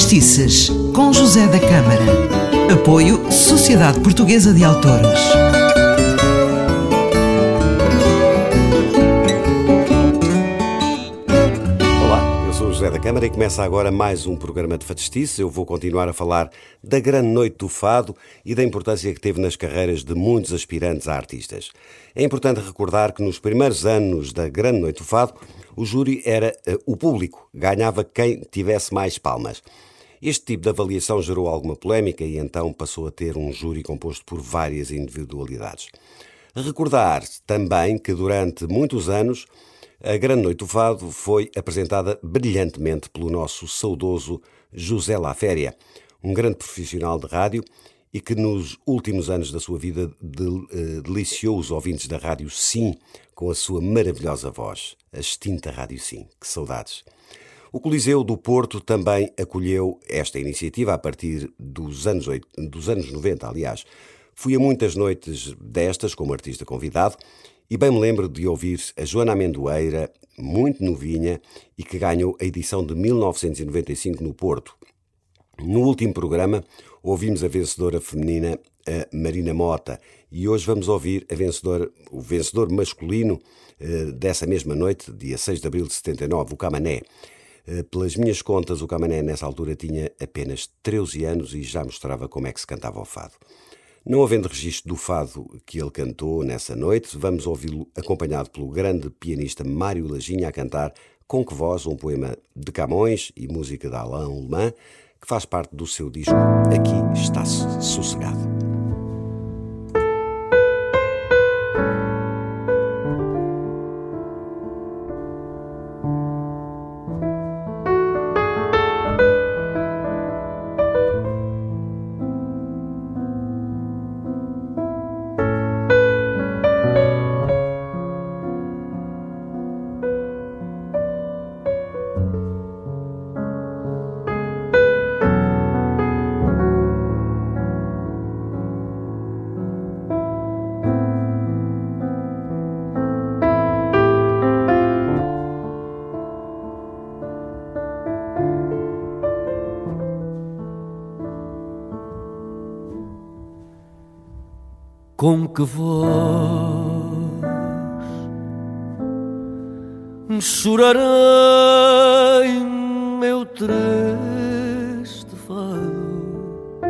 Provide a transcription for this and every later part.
Fadistices, com José da Câmara. Apoio Sociedade Portuguesa de Autores. Olá, eu sou José da Câmara e começa agora mais um programa de Fadistice. Eu vou continuar a falar da grande noite do fado e da importância que teve nas carreiras de muitos aspirantes a artistas. É importante recordar que nos primeiros anos da grande noite do fado, o júri era uh, o público, ganhava quem tivesse mais palmas. Este tipo de avaliação gerou alguma polémica e então passou a ter um júri composto por várias individualidades. Recordar também que durante muitos anos a Grande Noite do Fado foi apresentada brilhantemente pelo nosso saudoso José Laféria, um grande profissional de rádio e que nos últimos anos da sua vida eh, deliciou os ouvintes da Rádio Sim com a sua maravilhosa voz, a extinta Rádio Sim. Que saudades! O Coliseu do Porto também acolheu esta iniciativa a partir dos anos, dos anos 90, aliás. Fui a muitas noites destas como artista convidado e bem me lembro de ouvir a Joana Amendoeira, muito novinha, e que ganhou a edição de 1995 no Porto. No último programa, ouvimos a vencedora feminina, a Marina Mota, e hoje vamos ouvir a o vencedor masculino eh, dessa mesma noite, dia 6 de abril de 79, o Camané. Eh, pelas minhas contas, o Camané nessa altura tinha apenas 13 anos e já mostrava como é que se cantava o fado. Não havendo registro do fado que ele cantou nessa noite, vamos ouvi-lo acompanhado pelo grande pianista Mário Lajinha a cantar Com Que Voz, um poema de Camões e música de Alain Leman, que faz parte do seu disco Aqui Está-se Sossegado. Com que voz chorarei meu triste fado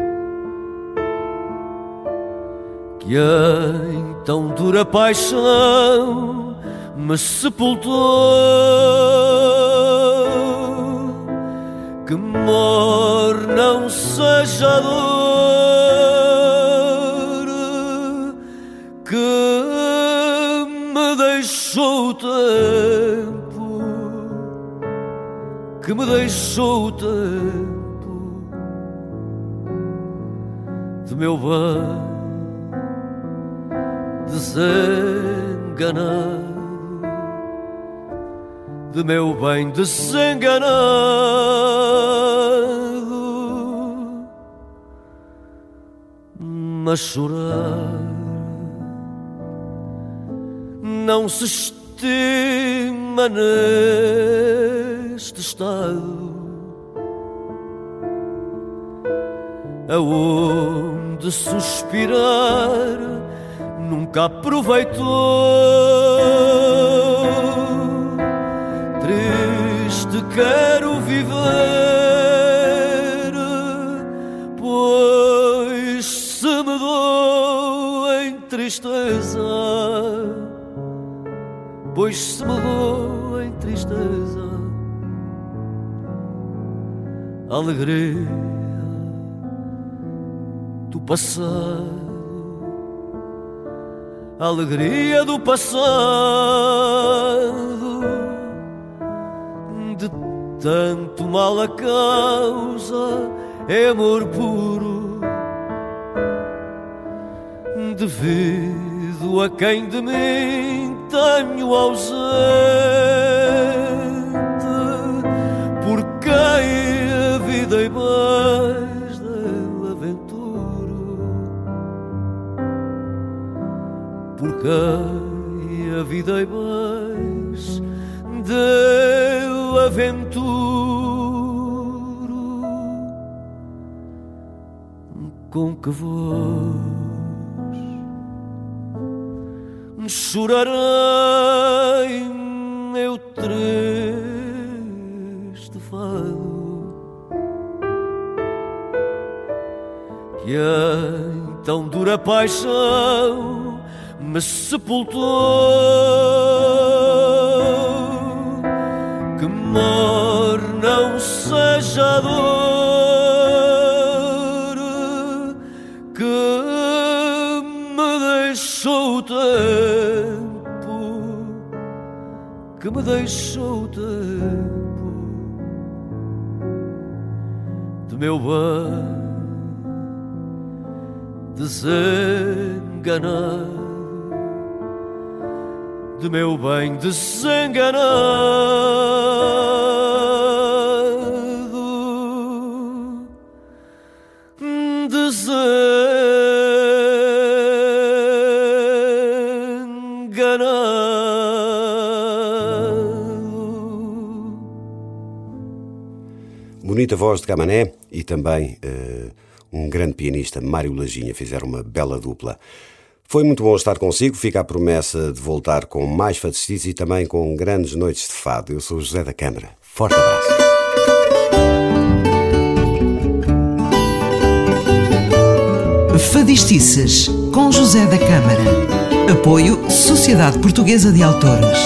que em tão dura paixão me sepultou que mor não seja dor tempo que me deixou o tempo de meu bem desenganado de meu bem desenganado mas chorar não se estima neste estado. Aonde suspirar nunca aproveitou. Triste quero viver pois se me dou em tristeza pois se mudou em tristeza, alegria do passado, alegria do passado, de tanto mal a causa é amor puro, devido a quem de mim tenho ausente, por quem a vida e mais deu aventuro, por quem a vida e mais deu aventuro. com que voz chorarei meu triste fado que em tão dura paixão me sepultou. Que mor não seja dor que me deixou o que me deixou o tempo de meu bem desenganado de meu bem desenganado, Bonita voz de Camané e também uh, um grande pianista, Mário Lajinha, fizeram uma bela dupla. Foi muito bom estar consigo. Fica a promessa de voltar com mais fadestices e também com grandes noites de fado. Eu sou José da Câmara. Forte abraço. Fadistices com José da Câmara. Apoio Sociedade Portuguesa de Autores.